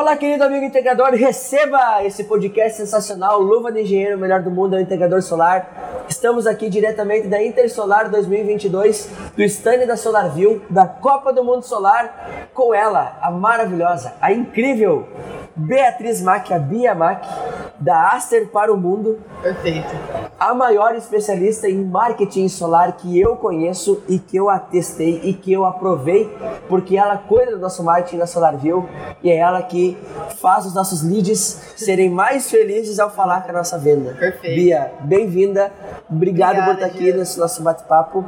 Olá, querido amigo integrador, receba esse podcast sensacional, Luva de Engenheiro, o melhor do mundo é o integrador solar. Estamos aqui diretamente da Intersolar 2022, do stand da SolarView, da Copa do Mundo Solar, com ela, a maravilhosa, a incrível Beatriz Mack, a Bia Mack, da Aster para o Mundo. Perfeito. A maior especialista em marketing solar que eu conheço e que eu atestei e que eu aprovei, porque ela cuida do nosso marketing na SolarView e é ela que faz os nossos leads serem mais felizes ao falar com a nossa venda. Perfeito. Bia, bem-vinda. Obrigado Obrigada, por estar aqui Gil. nesse nosso bate-papo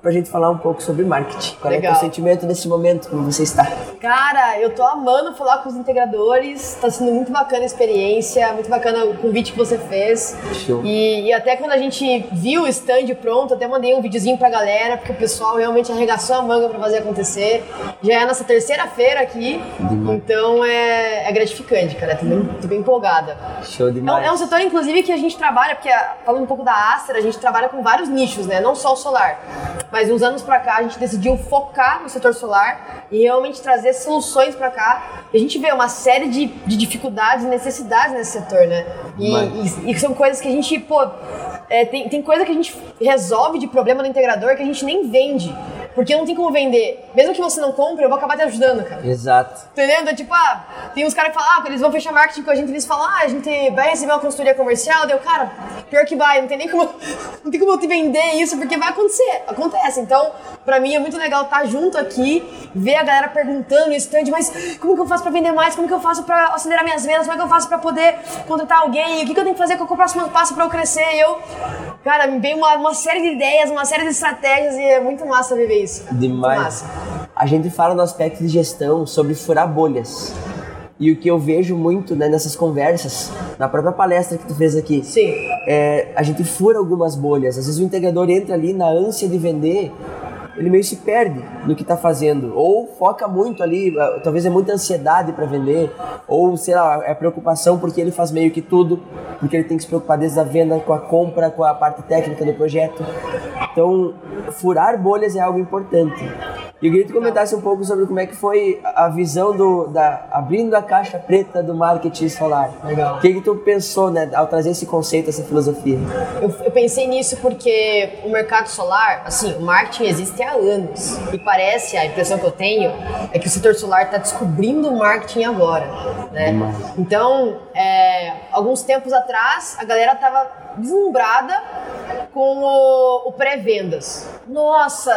pra gente falar um pouco sobre marketing. Qual é o Legal. teu sentimento nesse momento, como você está? Cara, eu tô amando falar com os integradores, tá sendo muito bacana a experiência, muito bacana o convite que você fez. Show. E, e até quando a gente viu o stand pronto, até mandei um videozinho pra galera, porque o pessoal realmente arregaçou a manga pra fazer acontecer. Já é a nossa terceira feira aqui, Demais. então é, é gratificante, cara. Tô bem, tô bem empolgada. Show É demais. é um setor, inclusive, que a gente trabalha, porque ah, falando um pouco da Aster, a gente trabalha com vários nichos, né? Não só o solar. Mas uns anos pra cá, a gente decidiu focar no setor solar e realmente trazer soluções pra cá. A gente vê uma série de, de dificuldades e necessidades nesse setor, né? E, Mas- e- e são coisas que a gente, pô, é, tem, tem coisa que a gente resolve de problema no integrador que a gente nem vende. Porque não tem como vender. Mesmo que você não compre, eu vou acabar te ajudando, cara. Exato. Entendeu? Então, tipo, ah, tem uns caras que falam, ah, eles vão fechar marketing com a gente, eles falam, ah, a gente vai receber uma consultoria comercial, deu, cara, pior que vai, não tem nem como, não tem como eu te vender isso, porque vai acontecer, acontece. Então, pra mim é muito legal estar junto aqui, ver a galera perguntando no stand, mas como que eu faço pra vender mais, como que eu faço pra acelerar minhas vendas, como é que eu faço pra poder contratar alguém, o que, que eu tenho que fazer, qual é o próximo passo pra eu crescer, e eu, cara, me veio uma, uma série de ideias, uma série de estratégias, e é muito massa viver isso. Demais. A gente fala no aspecto de gestão sobre furar bolhas. E o que eu vejo muito né, nessas conversas, na própria palestra que tu fez aqui, Sim. é, a gente fura algumas bolhas. Às vezes o integrador entra ali na ânsia de vender, ele meio se perde no que está fazendo. Ou foca muito ali, ah, talvez é muita ansiedade para vender, ou sei lá, é preocupação porque ele faz meio que tudo, porque ele tem que se preocupar desde a venda, com a compra, com a parte técnica do projeto. Então, furar bolhas é algo importante. E eu queria que comentasse um pouco sobre como é que foi a visão do da abrindo a caixa preta do marketing solar. Legal. O que que tu pensou, né, ao trazer esse conceito, essa filosofia? Eu, eu pensei nisso porque o mercado solar, assim, o marketing existe há anos. E parece, a impressão que eu tenho, é que o setor solar está descobrindo o marketing agora. Né? Então, é, alguns tempos atrás, a galera estava deslumbrada com o, o pré-vendas. Nossa,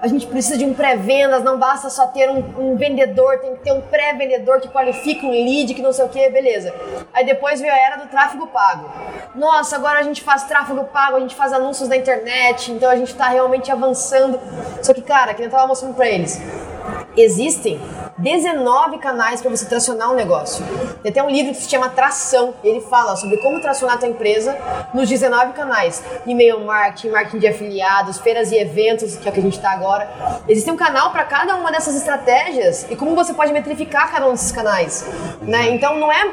a gente precisa de um pré-vendas, não basta só ter um, um vendedor, tem que ter um pré-vendedor que qualifica um lead, que não sei o que, beleza. Aí depois veio a era do tráfego pago. Nossa, agora a gente faz tráfego pago, a gente faz anúncios na internet, então a gente está realmente avançando. Só que, cara, que eu tava mostrando pra eles, existem 19 canais para você tracionar um negócio. Tem até um livro que se chama Tração. Ele fala sobre como tracionar a tua empresa nos 19 canais. E-mail marketing, marketing de afiliados, feiras e eventos, que é o que a gente está agora. Existe um canal para cada uma dessas estratégias e como você pode metrificar cada um desses canais. Né? Então não é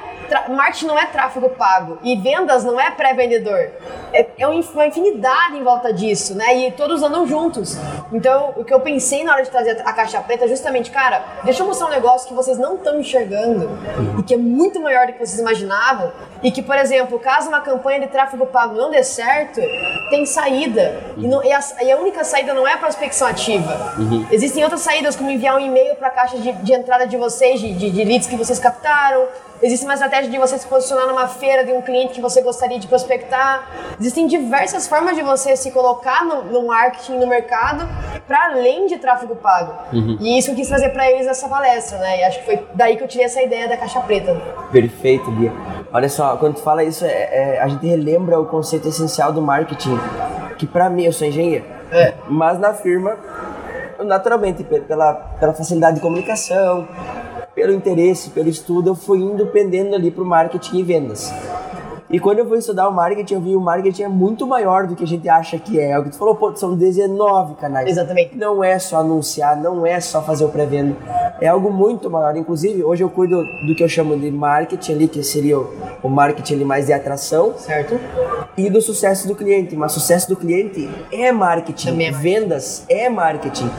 marketing não é tráfego pago e vendas não é pré-vendedor. É, é um uma infinidade em volta disso, né? E todos andam juntos. Então, o que eu pensei na hora de trazer a caixa preta é justamente, cara, deixa eu mostrar um negócio que vocês não estão enxergando e que é muito maior do que vocês imaginavam. E que, por exemplo, caso uma campanha de tráfego pago não dê certo, tem saída. E, não- e a, e a única saída não é a prospecção ativa. Existem outras saídas, como enviar um e-mail para a caixa de, de entrada de vocês, de, de, de leads que vocês captaram. Existe uma estratégia de você se posicionar numa feira de um cliente que você gostaria de prospectar. Existem diversas formas de você se colocar no, no marketing, no mercado, para além de tráfego pago. E isso eu quis trazer para eles nessa palestra, né? E acho que foi daí que eu tirei essa ideia da caixa preta. Perfeito, Bia. Olha só, quando tu fala isso, é, é- a gente relembra o conceito essencial do marketing, que pra mim, eu sou engenheiro, É. mas na firma, naturalmente, pe- pela, pela facilidade de comunicação, pelo interesse, pelo estudo, eu fui indo pendendo ali pro marketing e vendas. E quando eu fui estudar o marketing, eu vi o marketing é muito maior do que a gente acha que é. É o que tu falou, pô, são 19 canais. Exatamente. Não é só anunciar, não é só fazer o pré-venda. É algo muito maior. Inclusive, hoje eu cuido do que eu chamo de marketing ali, que seria o, o marketing ali mais de atração Certo? e do sucesso do cliente. Mas sucesso do cliente é marketing. Também é marketing. Vendas é marketing.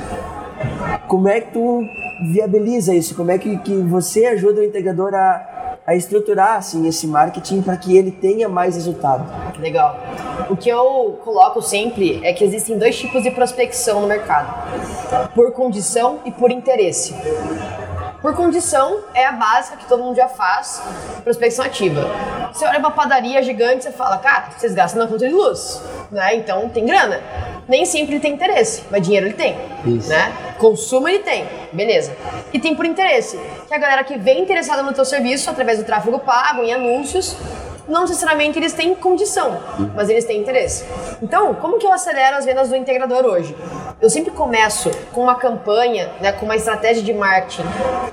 Como é que tu viabiliza isso? Como é que, que você ajuda o integrador a, a estruturar assim, esse marketing para que ele tenha mais resultado? Legal. O que eu coloco sempre é que existem dois tipos de prospecção no mercado: por condição e por interesse. Por condição é a básica que todo mundo já faz, prospecção ativa. Você olha uma padaria gigante, você fala, cara, vocês gastam na conta de luz, né? Então tem grana. Nem sempre ele tem interesse, mas dinheiro ele tem, Isso. né? Consumo ele tem, beleza. E tem por interesse, que é a galera que vem interessada no teu serviço através do tráfego pago, em anúncios, não necessariamente eles têm condição, mas eles têm interesse. Então, como que eu acelero as vendas do integrador hoje? Eu sempre começo com uma campanha, né, com uma estratégia de marketing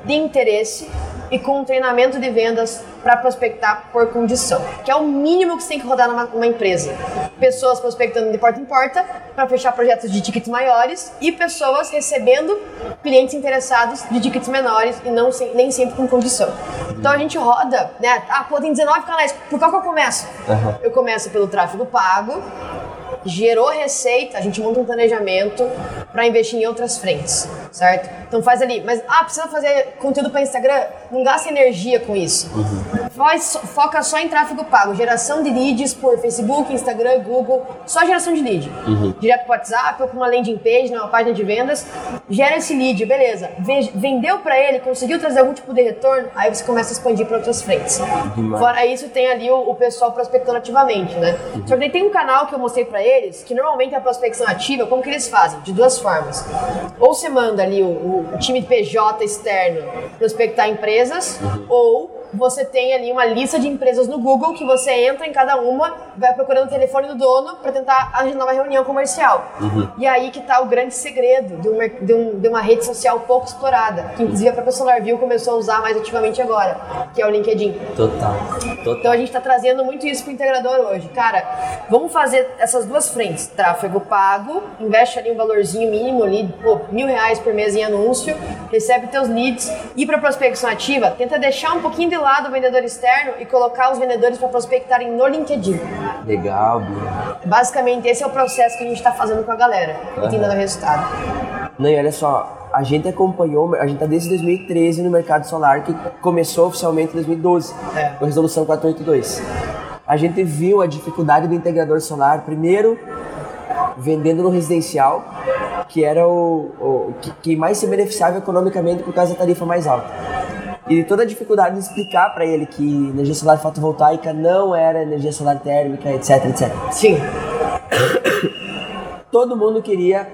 de interesse e com um treinamento de vendas para prospectar por condição, que é o mínimo que você tem que rodar numa, numa empresa. Pessoas prospectando de porta em porta para fechar projetos de tickets maiores e pessoas recebendo clientes interessados de tickets menores e não nem sempre com condição. Então a gente roda, né? Ah, pô, tem 19 canais, por qual que eu começo? Aham. Eu começo pelo tráfego pago, gerou receita, a gente monta um planejamento para investir em outras frentes, certo? Então faz ali, mas ah, precisa fazer conteúdo para Instagram, não gasta energia com isso. Faz, foca só em tráfego pago, geração de leads por Facebook, Instagram, Google, só geração de lead. Direto para WhatsApp ou para uma landing page, numa página de vendas, gera esse lead, beleza. Ve- Vendeu para ele, conseguiu trazer algum tipo de retorno, aí você começa a expandir para outras frentes. Demais. Fora isso, tem ali o, o pessoal prospectando ativamente, né? Só que tem um canal que eu mostrei pra eles, que normalmente é a prospecção ativa, como que eles fazem? De duas formas. Ou você manda ali o, o- time de PJ externo prospectar empresas, ou você tem ali uma lista de empresas no Google que você entra em cada uma, vai procurando o telefone do dono para tentar agendar uma reunião comercial. E aí que tá o grande segredo de, um mer- de um- de uma rede social pouco explorada, que inclusive a própria SolarView começou a usar mais ativamente agora, que é o LinkedIn. Total. Total. Então a gente está trazendo muito isso pro integrador hoje. Cara, vamos fazer essas duas frentes. Tráfego pago, investe ali um valorzinho mínimo ali, pô, mil reais por mês em anúncio, recebe teus leads. E para prospecção ativa, tenta deixar um pouquinho de lado o vendedor externo e colocar os vendedores para prospectarem no LinkedIn. Legal, Bia. Basicamente, esse é o processo que a gente está fazendo com a galera e tem dado resultado. Não, e olha só, a gente acompanhou, a gente tá desde 2013 no mercado solar, que começou oficialmente em 2012, É. com a resolução 482. A gente viu a dificuldade do integrador solar, primeiro vendendo no residencial, que era o, o que, que mais se beneficiava economicamente por causa da tarifa mais alta. E toda a dificuldade de explicar para ele que energia solar fotovoltaica não era energia solar térmica, etc, etc Sim. todo mundo queria,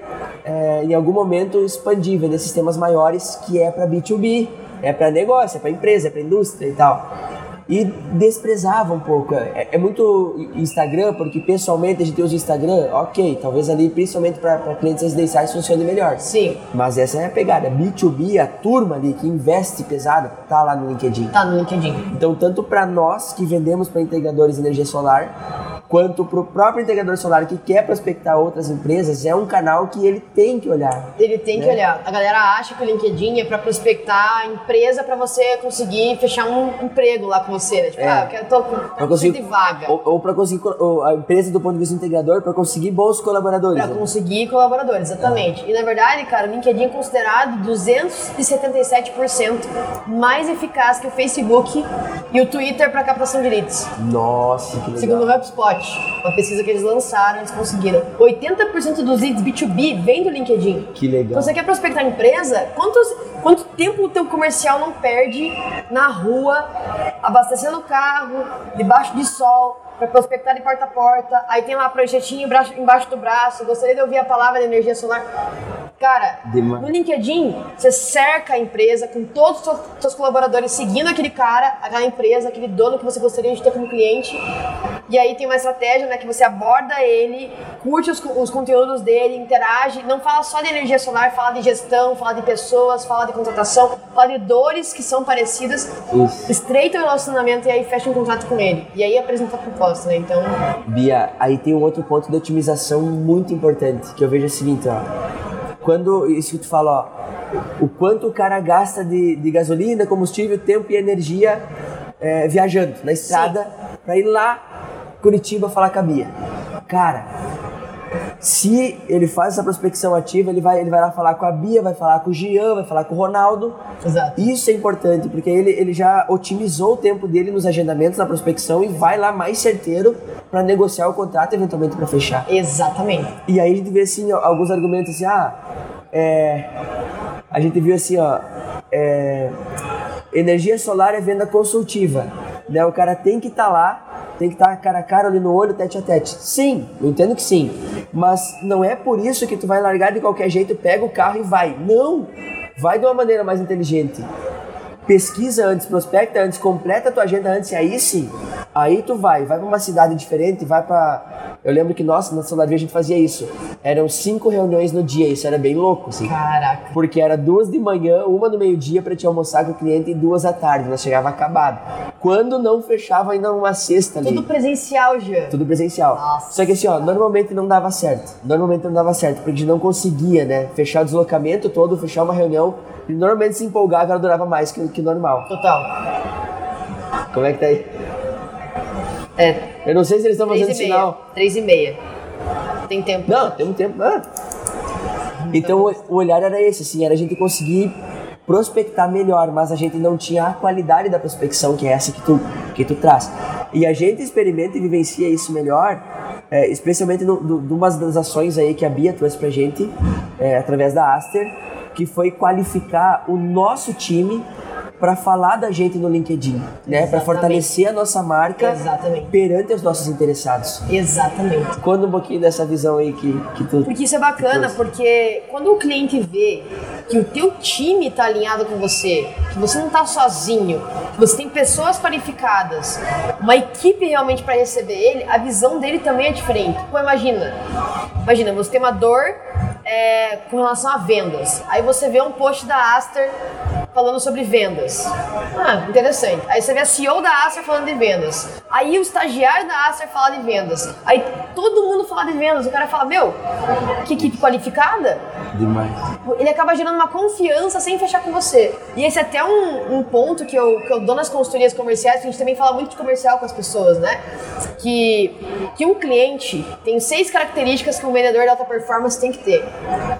é, em algum momento, expandir, vender sistemas maiores, que é para B2B, é para negócio, é para empresa, é para indústria e tal. E desprezava um pouco. É, é muito Instagram, porque pessoalmente a gente usa o Instagram, ok, talvez ali, principalmente para clientes residenciais, funcione melhor. Sim. Mas essa é a pegada. B2B, a turma ali que investe pesado, tá lá no LinkedIn. Tá no LinkedIn. Então, tanto para nós que vendemos para integradores de energia solar, quanto para o próprio integrador solar que quer prospectar outras empresas, é um canal que ele tem que olhar. Ele tem que Né? olhar. A galera acha que o LinkedIn é pra prospectar a empresa pra você conseguir fechar um emprego lá com você, né? Tipo, É. ah, eu quero tô tô conseguir, de vaga. ou, ou para conseguir co- ou a empresa do ponto de vista integrador para conseguir bons colaboradores. Pra né? conseguir colaboradores, exatamente. E na verdade, cara, o LinkedIn é considerado 277% mais eficaz que o Facebook e o Twitter pra captação de leads. Nossa, que legal. Segundo o HubSpot, uma pesquisa que eles lançaram, eles conseguiram. 80% dos leads B2B vem do LinkedIn. Que legal. Então você quer prospectar empresa? Quantos, quanto tempo o teu comercial não perde na rua, abastecendo o carro, debaixo de sol, para prospectar de porta a porta? Aí tem lá a projetinho embaixo, do braço. Gostaria de ouvir a palavra de energia solar. Cara, Demais. no LinkedIn, você cerca a empresa com todos os seus colaboradores seguindo aquele cara, aquela empresa, aquele dono que você gostaria de ter como cliente. E aí tem uma estratégia, né, que você aborda ele, curte os, os conteúdos dele, interage, não fala só de energia solar, fala de gestão, fala de pessoas, fala de contratação, fala de dores que são parecidas, Isso. estreita o relacionamento e aí fecha um contrato com ele. E aí apresenta a proposta, né? Então, Bia, aí tem um outro ponto de otimização muito importante, que eu vejo o seguinte, ó. Quando, isso que tu fala, ó, o quanto o cara gasta de, de gasolina, combustível, tempo e energia é, viajando na estrada pra ir lá, Curitiba, falar com a Bia. Cara, Se ele faz essa prospecção ativa, ele vai, ele vai lá falar com a Bia, vai falar com o Gian, vai falar com o Ronaldo. Exato. Isso é importante, porque ele, ele já otimizou o tempo dele nos agendamentos, na prospecção e vai lá mais certeiro para negociar o contrato, eventualmente para fechar. Exatamente. E aí a gente vê assim, ó, alguns argumentos assim, ah, é, a gente viu assim, ó, é, energia solar é venda consultiva, né? O cara tem que estar lá, tem que estar cara a cara ali no olho, tete a tete. Sim, eu entendo que sim, mas não é por isso que tu vai largar de qualquer jeito, pega o carro e vai. Não, vai de uma maneira mais inteligente. Pesquisa antes, prospecta antes, completa a tua agenda antes e aí sim, aí tu vai, vai para uma cidade diferente, vai para eu lembro que nós, na Solar a gente fazia isso. Eram cinco reuniões no dia, isso era bem louco, assim. Caraca. Porque era duas de manhã, uma no meio-dia para te almoçar com o cliente e duas à tarde. Nós chegava acabado. Quando não fechava ainda uma sexta ali. Tudo presencial, Jean. Tudo presencial. Nossa Só que assim, ó, normalmente não dava certo. Normalmente não dava certo, porque a gente não conseguia, né? Fechar o deslocamento todo, fechar uma reunião. E normalmente se empolgava, ela durava mais que, que normal. Total. Como é que tá aí? É, Eu não sei se eles estão fazendo e meia. sinal. Três e meia. Tem tempo. Não, tem um tempo. Ah. Então o- o olhar era esse, assim, era a gente conseguir prospectar melhor, mas a gente não tinha a qualidade da prospecção, que é essa que tu, que tu traz. E a gente experimenta e vivencia isso melhor, é, especialmente de umas das ações aí que a Bia trouxe pra gente, é, através da Aster, que foi qualificar o nosso time para falar da gente no LinkedIn, né? Para fortalecer a nossa marca Exatamente. perante os nossos interessados. Exatamente. Conta um pouquinho dessa visão aí que, que tu Porque isso é bacana, porque quando o cliente vê que o teu time está alinhado com você, que você não está sozinho, que você tem pessoas qualificadas, uma equipe realmente para receber ele, a visão dele também é diferente. Pô, imagina, imagina, você tem uma dor é, com relação a vendas. Aí você vê um post da Aster falando sobre vendas. Ah, interessante. Aí você vê a CEO da Acer falando de vendas. Aí o estagiário da Acer fala de vendas. Aí todo mundo fala de vendas. O cara fala, meu, que equipe qualificada? Demais. Ele acaba gerando uma confiança sem fechar com você. E esse é até um, um ponto que eu, que eu dou nas consultorias comerciais, que a gente também fala muito de comercial com as pessoas, né? Que, que um cliente tem seis características que um vendedor de alta performance tem que ter.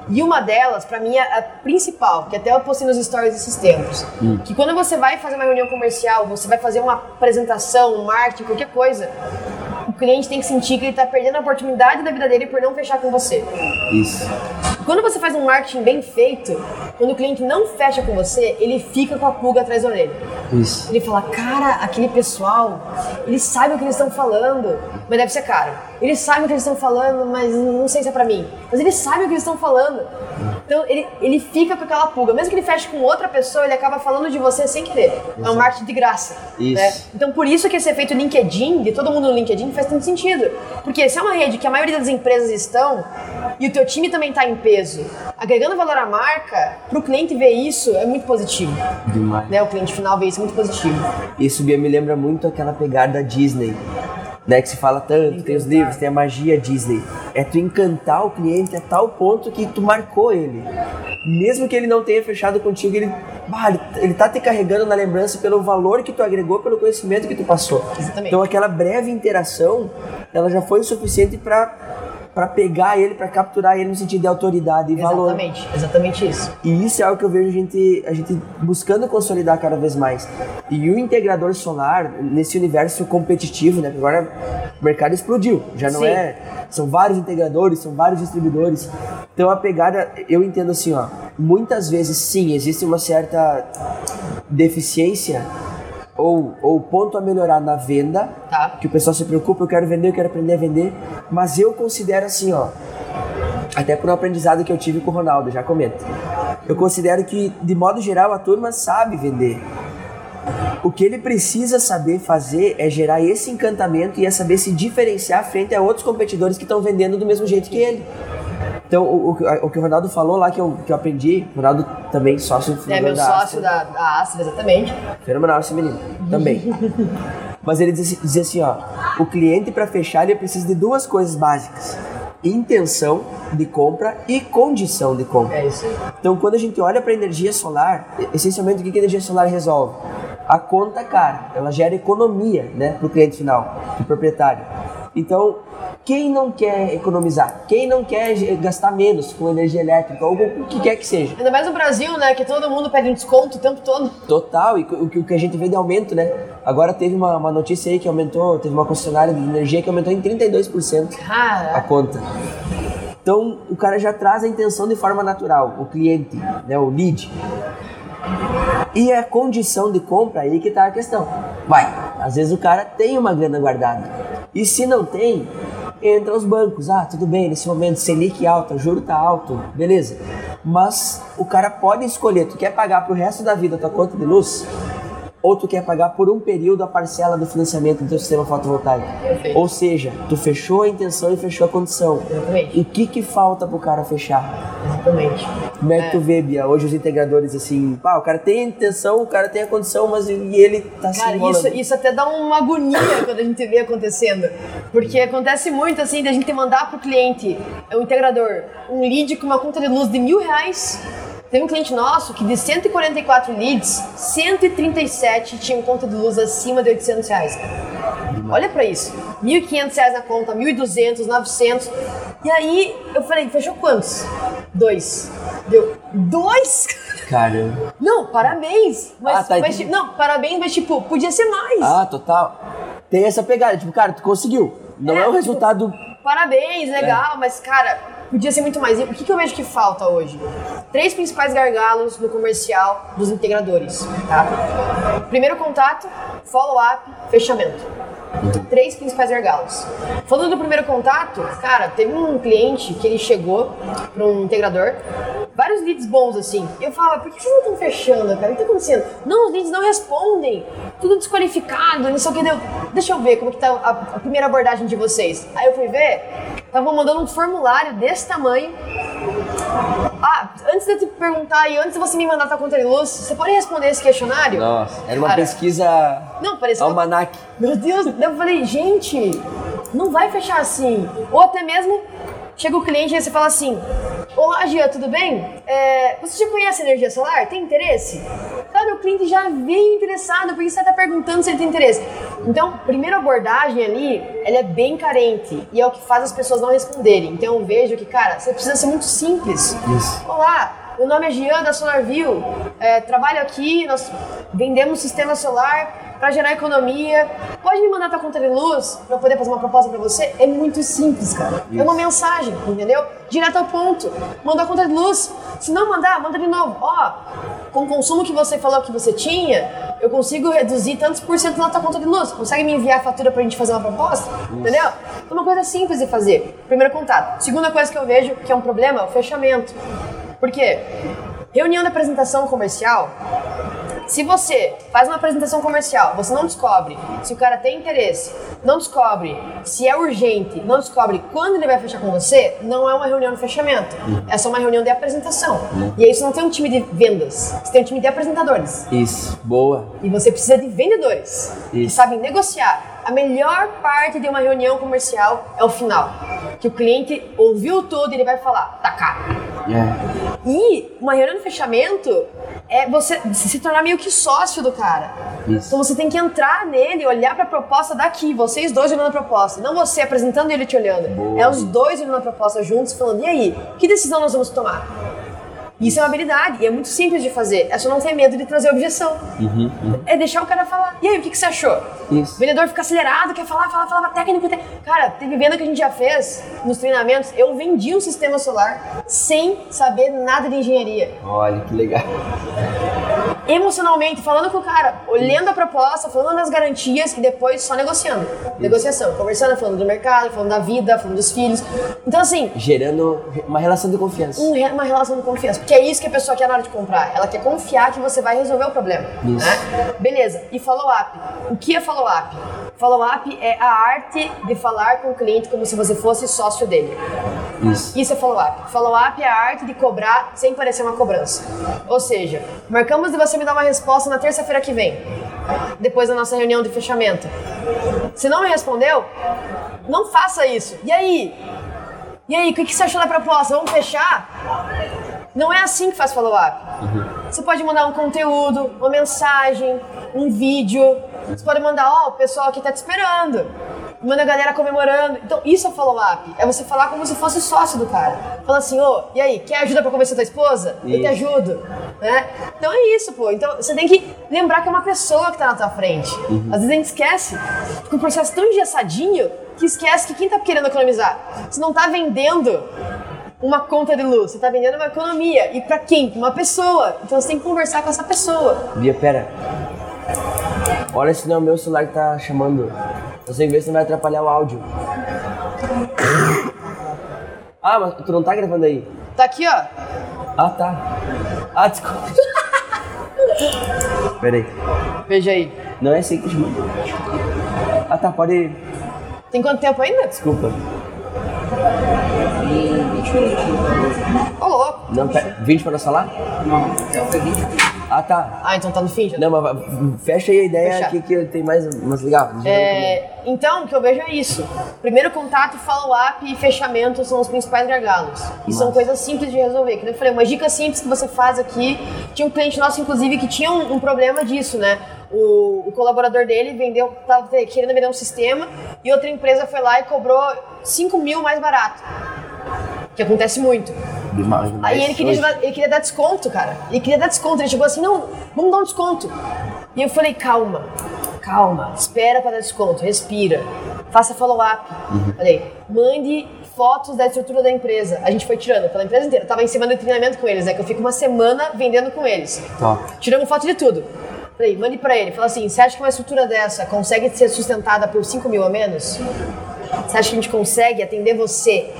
E uma delas, pra mim, é a principal, que até eu postei nos stories esses tempos. Que quando você vai fazer uma reunião comercial, você vai fazer uma apresentação, um marketing, qualquer coisa, o cliente tem que sentir que ele tá perdendo a oportunidade da vida dele por não fechar com você. Isso. Quando você faz um marketing bem feito, quando o cliente não fecha com você, ele fica com a pulga atrás da orelha. Isso. Ele fala, cara, aquele pessoal, eles sabem o que eles estão falando, mas deve ser caro. Eles sabem o que eles estão falando, mas não sei se é pra mim. Mas eles sabem o que eles estão falando. Então ele, ele fica com aquela pulga. Mesmo que ele feche com outra pessoa, ele acaba falando de você sem querer. É um marketing de graça. Isso. né? Então por isso que esse efeito LinkedIn, de todo mundo no LinkedIn, faz tanto sentido. Porque se é uma rede que a maioria das empresas estão, e o teu time também está em peso, agregando valor à marca, para o cliente ver isso é muito positivo. Demais. Né? O cliente final vê isso muito positivo. Isso Bia, me lembra muito aquela pegada da Disney. Né, que se fala tanto, tem os Encantar. livros, tem a magia Disney. É tu encantar o cliente a tal ponto que tu marcou ele. Mesmo que ele não tenha fechado contigo, ele, bah, ele, ele tá te carregando na lembrança pelo valor que tu agregou, pelo conhecimento que tu passou. Exatamente. Então aquela breve interação, ela já foi o suficiente para para pegar ele, para capturar ele no sentido de autoridade e valor. Exatamente, exatamente isso. E isso é algo que eu vejo a gente, a gente buscando consolidar cada vez mais. E o integrador solar, nesse universo competitivo, né? Agora o mercado explodiu. Já não Sim. é. São vários integradores, são vários distribuidores. Então a pegada, eu entendo assim, ó. Muitas vezes sim, existe uma certa deficiência ou, ou ponto a melhorar na venda. Tá. Que o pessoal se preocupa, eu quero vender, eu quero aprender a vender. Mas eu considero assim, ó até por um aprendizado que eu tive com o Ronaldo, já comento. Eu considero que, de modo geral, a turma sabe vender. O que ele precisa saber fazer é gerar esse encantamento e é saber se diferenciar frente a outros competidores que estão vendendo do mesmo jeito que ele. Então, o, o, o que o Ronaldo falou lá, que eu, que eu aprendi, o Ronaldo também, sócio É meu da sócio Astra. da, da Astra, exatamente. Fenomenal esse menino, também. Mas ele dizia, dizia assim, ó, o cliente para fechar ele precisa de duas coisas básicas: intenção de compra e condição de compra. É isso aí. Então, quando a gente olha para a energia solar, essencialmente o que que a energia solar resolve? A conta cara, ela gera economia, né, para o cliente final, para o proprietário. Então, Quem não quer economizar? Quem não quer gastar menos com energia elétrica ou o que quer que seja? Ainda mais no Brasil, né? Que todo mundo pede um desconto o tempo todo. Total, e o que a gente vê de aumento, né? Agora teve uma, uma notícia aí que aumentou, teve uma concessionária de energia que aumentou em 32% Cara. a conta. Então o cara já traz a intenção de forma natural, o cliente, né, o lead. E a condição de compra aí que está a questão. Vai, às vezes o cara tem uma grana guardada. E se não tem, entra os bancos. Ah, tudo bem, nesse momento Selic alta, juro tá alto, beleza. Mas o cara pode escolher, tu quer pagar pro resto da vida a tua conta de luz? Ou tu quer pagar por um período a parcela do financiamento do teu sistema fotovoltaico. Perfeito. Ou seja, tu fechou a intenção e fechou a condição. Exatamente. O que que falta pro cara fechar? Exatamente. Como é que tu vê, Bia, hoje os integradores assim, pá, o cara tem a intenção, o cara tem a condição, mas e ele tá se Cara, enrolando. isso, isso até dá uma agonia quando a gente vê acontecendo. Porque acontece muito assim, da gente mandar pro cliente, o integrador, um lead com uma conta de luz de mil reais. Teve um cliente nosso que de 144 leads, 137 tinham conta de luz acima de 800 reais. Olha pra isso. 1.500 reais na conta, 1.200, 900. E aí eu falei, fechou quantos? Dois. Deu dois? Caramba. Não, parabéns. Mas, Ah, tá, mas, tipo, não, parabéns, mas tipo, podia ser mais. Ah, total. Tem essa pegada, tipo, cara, tu conseguiu. Não é, É, o tipo, resultado. Parabéns, legal, mas cara, podia ser muito mais. E o que, que eu vejo que falta hoje? Três principais gargalos no comercial dos integradores, tá? Primeiro contato, follow-up, fechamento. Três principais gargalos. Falando do primeiro contato, cara, teve um cliente que ele chegou para um integrador, vários leads bons assim. Eu falava, por que vocês não estão fechando, cara? O que tá acontecendo? Não, os leads não respondem, tudo desqualificado, não sei o que deu. Deixa eu ver como que tá a primeira abordagem de vocês. Aí eu fui ver, estavam mandando um formulário desse tamanho. Ah, antes de eu te perguntar e antes de você me mandar tua conta de luz, você pode responder esse questionário? Nossa, era uma Cara, pesquisa Não, parecia uma almanac. meu Deus, eu falei, gente, não vai fechar assim. Ou até mesmo, chega o cliente e você fala assim, Olá, Gia, tudo bem? É, você já conhece energia solar? Tem interesse? Cara, o cliente já veio interessado, porque você está perguntando se ele tem interesse. Então, primeira abordagem ali, ela é bem carente e é o que faz as pessoas não responderem. Então, eu vejo que, cara, você precisa ser muito simples. Isso. Olá, meu nome é Gian da SolarView. É, trabalho aqui, nós vendemos sistema solar para gerar economia. Pode me mandar tua conta de luz para eu poder fazer uma proposta para você? É muito simples, cara. É uma mensagem, entendeu? Direto ao ponto. Manda a conta de luz. Se não mandar, manda de novo. Ó, com o consumo que você falou que você tinha, eu consigo reduzir tantos por cento na tua conta de luz. Consegue me enviar a fatura pra gente fazer uma proposta? Entendeu? É uma coisa simples de fazer. Primeiro contato. Segunda coisa que eu vejo que é um problema é o fechamento. Por quê? Reunião de apresentação comercial. Se você faz uma apresentação comercial, você não descobre se o cara tem interesse, não descobre se é urgente, não descobre quando ele vai fechar com você, não é uma reunião de fechamento. É só uma reunião de apresentação. E aí você não tem um time de vendas, você tem um time de apresentadores. Isso, boa. E você precisa de vendedores que Isso. sabem negociar. A melhor parte de uma reunião comercial é o final. Que o cliente ouviu tudo e ele vai falar, tá caro. É. E uma reunião de fechamento é você se tornar meio que sócio do cara. Isso. Então você tem que entrar nele, olhar pra proposta daqui, vocês dois olhando a proposta, não você apresentando e ele te olhando. Boa. É os dois olhando a proposta juntos, falando, e aí, que decisão nós vamos tomar? Isso é uma habilidade e é muito simples de fazer. É só não ter medo de trazer objeção. É deixar o cara falar. E aí, o que, que você achou? Isso. O vendedor fica acelerado, quer falar, falar, falar, técnico. Te... Cara, teve venda que a gente já fez nos treinamentos. Eu vendi um sistema solar sem saber nada de engenharia. Olha que legal. Emocionalmente, falando com o cara, olhando a proposta, falando das garantias e depois só negociando. Negociação, conversando, falando do mercado, falando da vida, falando dos filhos. Então, assim, Gerando uma relação de confiança. um uma relação de confiança. Porque é isso que a pessoa quer na hora de comprar. Ela quer confiar que você vai resolver o problema. Isso. Né? Beleza. E follow-up. O que é follow-up? Follow-up é a arte de falar com o cliente como se você fosse sócio dele. Isso. Isso é follow-up. Follow-up é a arte de cobrar sem parecer uma cobrança. Ou seja, marcamos de você me dar uma resposta na terça-feira que vem, depois da nossa reunião de fechamento. Se não me respondeu, não faça isso. E aí? E aí, o que que você achou da proposta? Vamos fechar? Não é assim que faz follow-up. Você pode mandar um conteúdo, uma mensagem, um vídeo. Você pode mandar, ó, o pessoal aqui tá te esperando. manda a galera comemorando. Então, isso é follow-up. É você falar como se fosse sócio do cara. Fala assim, ô, e aí, quer ajuda pra convencer tua esposa? Eu te Isso. ajudo. Né? Então é isso, pô. Então você tem que lembrar que é uma pessoa que tá na tua frente. Às vezes a gente esquece. Fica um processo tão engessadinho que esquece que quem tá querendo economizar? Você não tá vendendo uma conta de luz, você tá vendendo uma economia. E pra quem? Pra uma pessoa. Então você tem que conversar com essa pessoa. Bia, pera. Olha se não é o meu celular que tá chamando. Sei ver se não vai atrapalhar o áudio. Ah, mas tu não tá gravando aí? Tá aqui, ó. Ah, tá. Ah, desculpa. Pera aí. Veja aí. Não é assim que chama. Ah, tá, pode. Tem quanto tempo ainda? Desculpa. Ô, louco. Não, pera. 20 para nós falar? Não, é o seguinte. Ah, tá. Ah, então tá no fim já. Não, mas fecha aí a ideia Fechar. aqui que tem mais umas legal. É, então, o que eu vejo é isso. Primeiro contato, follow-up e fechamento são os principais gargalos. E são coisas simples de resolver. Que eu falei, uma dica simples que você faz aqui. Tinha um cliente nosso, inclusive, que tinha um, um problema disso, né? O, o colaborador dele vendeu, tava querendo vender um sistema e outra empresa foi lá e cobrou 5 mil mais barato. Que acontece muito. Demais, demais. Aí ele queria, dar, ele queria dar desconto, cara. Ele queria dar desconto. Ele chegou assim, não, vamos dar um desconto. E eu falei, calma, calma, espera para dar desconto, respira, faça follow-up. Falei, mande fotos da estrutura da empresa. A gente foi tirando pela empresa inteira. Eu tava em semana de treinamento com eles, né? Que eu fico uma semana vendendo com eles. Top. Tiramos foto de tudo. Falei, mande pra ele. Fala assim, você acha que uma estrutura dessa consegue ser sustentada por 5 mil a menos? Você acha que a gente consegue atender você?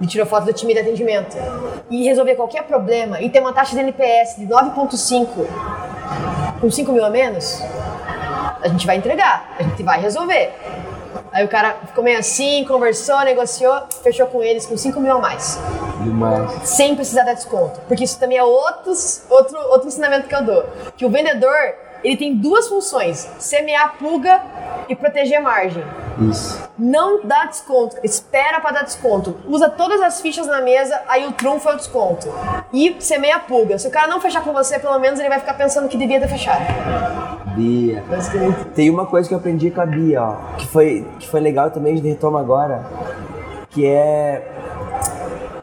Ele tirou foto do time de atendimento. E resolver qualquer problema e ter uma taxa de NPS de 9.5 com 5 mil a menos? A gente vai entregar, a gente vai resolver. Aí o cara ficou meio assim, conversou, negociou, fechou com eles com 5 mil a mais Demais. sem precisar dar desconto. Porque isso também é outros, outro, outro ensinamento que eu dou. Que o vendedor, ele tem duas funções. Semear a pulga e proteger a margem. Isso. Não dá desconto, espera para dar desconto. Usa todas as fichas na mesa, aí o trunfo é o desconto. E semeia a pulga. Se o cara não fechar com você, pelo menos ele vai ficar pensando que devia ter fechado. Bia. Tem uma coisa que eu aprendi com a Bia, ó, que foi, que foi legal também de retoma agora, que é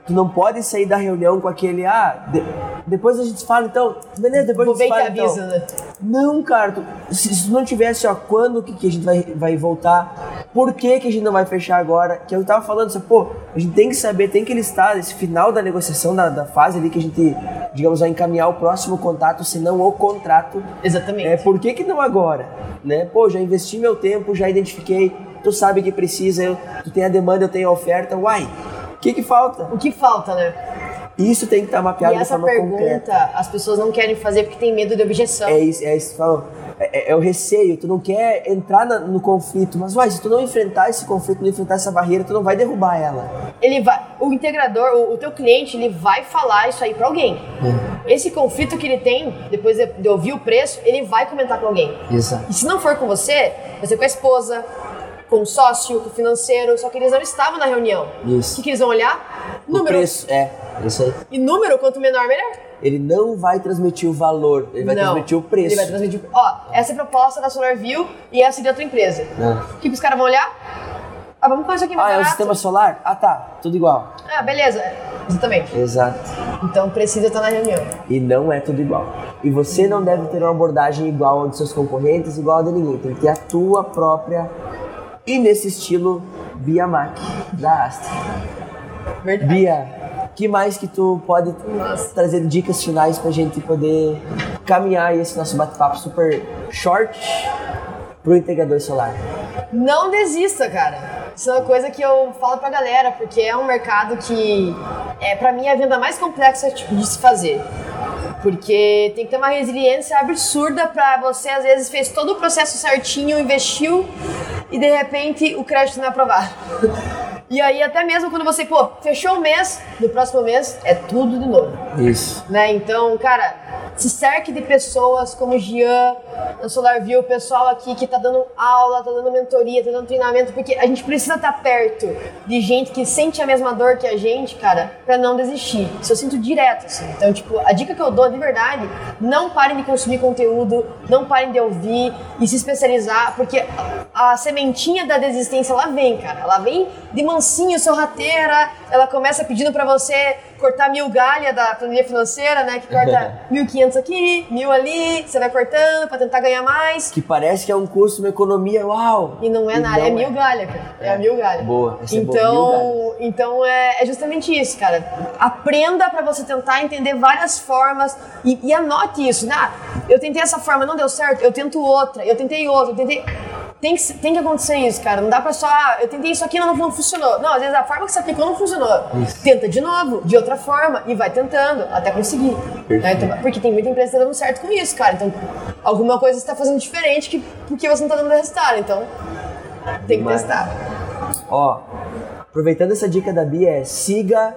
tu não pode sair da reunião com aquele, ah, de- depois a gente fala então, beleza, depois Vou a gente e te fala então. né? Não, cara, tu- se, se não tivesse, ó, quando que, que a gente vai, vai voltar, por que que a gente não vai fechar agora, que eu tava falando, assim, pô, a gente tem que saber, tem que listar esse final da negociação, da, da fase ali que a gente, digamos, vai encaminhar o próximo contato, se não o contrato, Exatamente. é, por que, que não agora? Né? Pô, já investi meu tempo, já identifiquei, tu sabe que precisa, eu, tu tem a demanda, eu tenho a oferta, uai, o que que falta? O que falta, né? Isso tem que estar mapeado E essa forma pergunta concreta. as pessoas não querem fazer porque tem medo de objeção. É isso, é isso que falou. É, é- é o receio, tu não quer entrar na- no conflito, mas uai, se tu não enfrentar esse conflito, não enfrentar essa barreira, tu não vai derrubar ela. ele vai, o integrador, o, o teu cliente, ele vai falar isso aí pra alguém. Esse conflito que ele tem, depois de, de ouvir o preço, ele vai comentar com alguém. Exato. E se não for com você, vai ser com a esposa, com o sócio, com o financeiro, só que eles não estavam na reunião. Isso. O que, que eles vão olhar? O Número. preço, é, isso aí. E número, quanto menor, melhor. Ele não vai transmitir o valor, ele vai não. transmitir o preço. Ele vai transmitir. Ó, essa é a proposta da SolarView e essa é de outra empresa. É. O que, os caras vão olhar? Ah, vamos isso aqui mais Ah, é o barato. sistema solar? Ah, tá, tudo igual. Ah, beleza. Exatamente. Exato. Então precisa estar na reunião. E não é tudo igual. E você não deve ter uma abordagem igual a dos seus concorrentes, igual a de ninguém. Tem que ter a tua própria. E nesse estilo Bia Mac, da Astra. Verdade. Bia, que mais que tu pode Nossa. trazer dicas finais pra gente poder caminhar esse nosso bate-papo super short pro integrador solar? Não desista, cara. Isso é uma coisa que eu falo pra galera, porque é um mercado que, é, para mim, é a venda mais complexa de de se fazer. Porque tem que ter uma resiliência absurda pra você, às vezes, fez todo o processo certinho, investiu e de repente o crédito não é aprovado. E aí, até mesmo quando você, pô, fechou o mês, no próximo mês é tudo de novo Isso. né? Então, cara, se cerque de pessoas como o Gian, na SolarView, o pessoal aqui que tá dando aula, tá dando mentoria, tá dando treinamento, porque a gente precisa estar tá perto de gente que sente a mesma dor que a gente, cara, para não desistir. Isso eu sinto direto, assim. Então, tipo, a dica que eu dou de verdade, não parem de consumir conteúdo, não parem de ouvir e se especializar, porque a, sementinha da desistência, ela vem, cara. Ela vem de mansinho, sorrateira, ela começa pedindo para você cortar mil galha da planilha financeira, né? Que corta 1.500 aqui, mil ali, você vai cortando para tentar ganhar mais. Que parece que é um curso, uma economia, uau! E não é E nada, é não mil galha, cara. É, a mil galha. Boa, essa é boa, mil então, galhas. então é, é justamente isso, cara. Aprenda para você tentar entender várias formas e, e anote isso, né? Ah, eu tentei essa forma, não deu certo, eu tento outra, eu tentei outra, eu tentei. Tem que, tem que acontecer isso, cara. Não dá pra só, ah, eu tentei isso aqui, não, não funcionou. Não, às vezes a forma que você aplicou não funcionou. Tenta de novo, de outra forma, e vai tentando até conseguir. né? Então, porque tem muita empresa que tá dando certo com isso, cara. Então, alguma coisa você tá fazendo diferente que, porque você não tá dando resultado. Então, tem que Demais. testar. Ó, aproveitando essa dica da Bia, é siga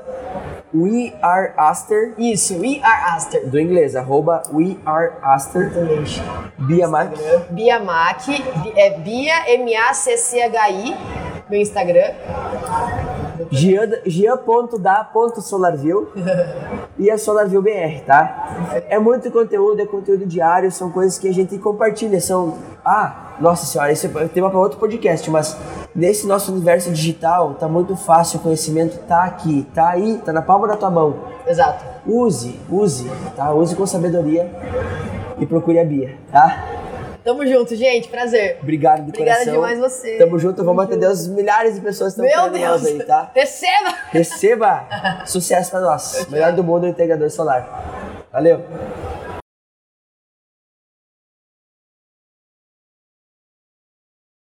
We Are Aster, Isso, We Are Aster. do inglês, arroba We Are Aster, Exatamente. Bia Mac. Bia Mac, é Bia M-A-C-C-H-I, meu Instagram. Gian- Gian.da.solarview e a Solarview BR, tá? É muito conteúdo, é conteúdo diário, são coisas que a gente compartilha, são... Ah, nossa senhora, isso é tema para outro podcast, mas nesse nosso universo digital tá muito fácil, o conhecimento tá aqui, tá aí, tá na palma da tua mão. Exato. Use, use, tá? Use com sabedoria e procure a Bia, tá? Tamo junto, gente. Prazer. Obrigado de Obrigada coração. demais você. Tamo junto, vamos atender os milhares de pessoas que Meu estão nós Deus. aí, tá? Receba! Receba! Sucesso pra nós. Melhor do mundo, integrador solar. Valeu!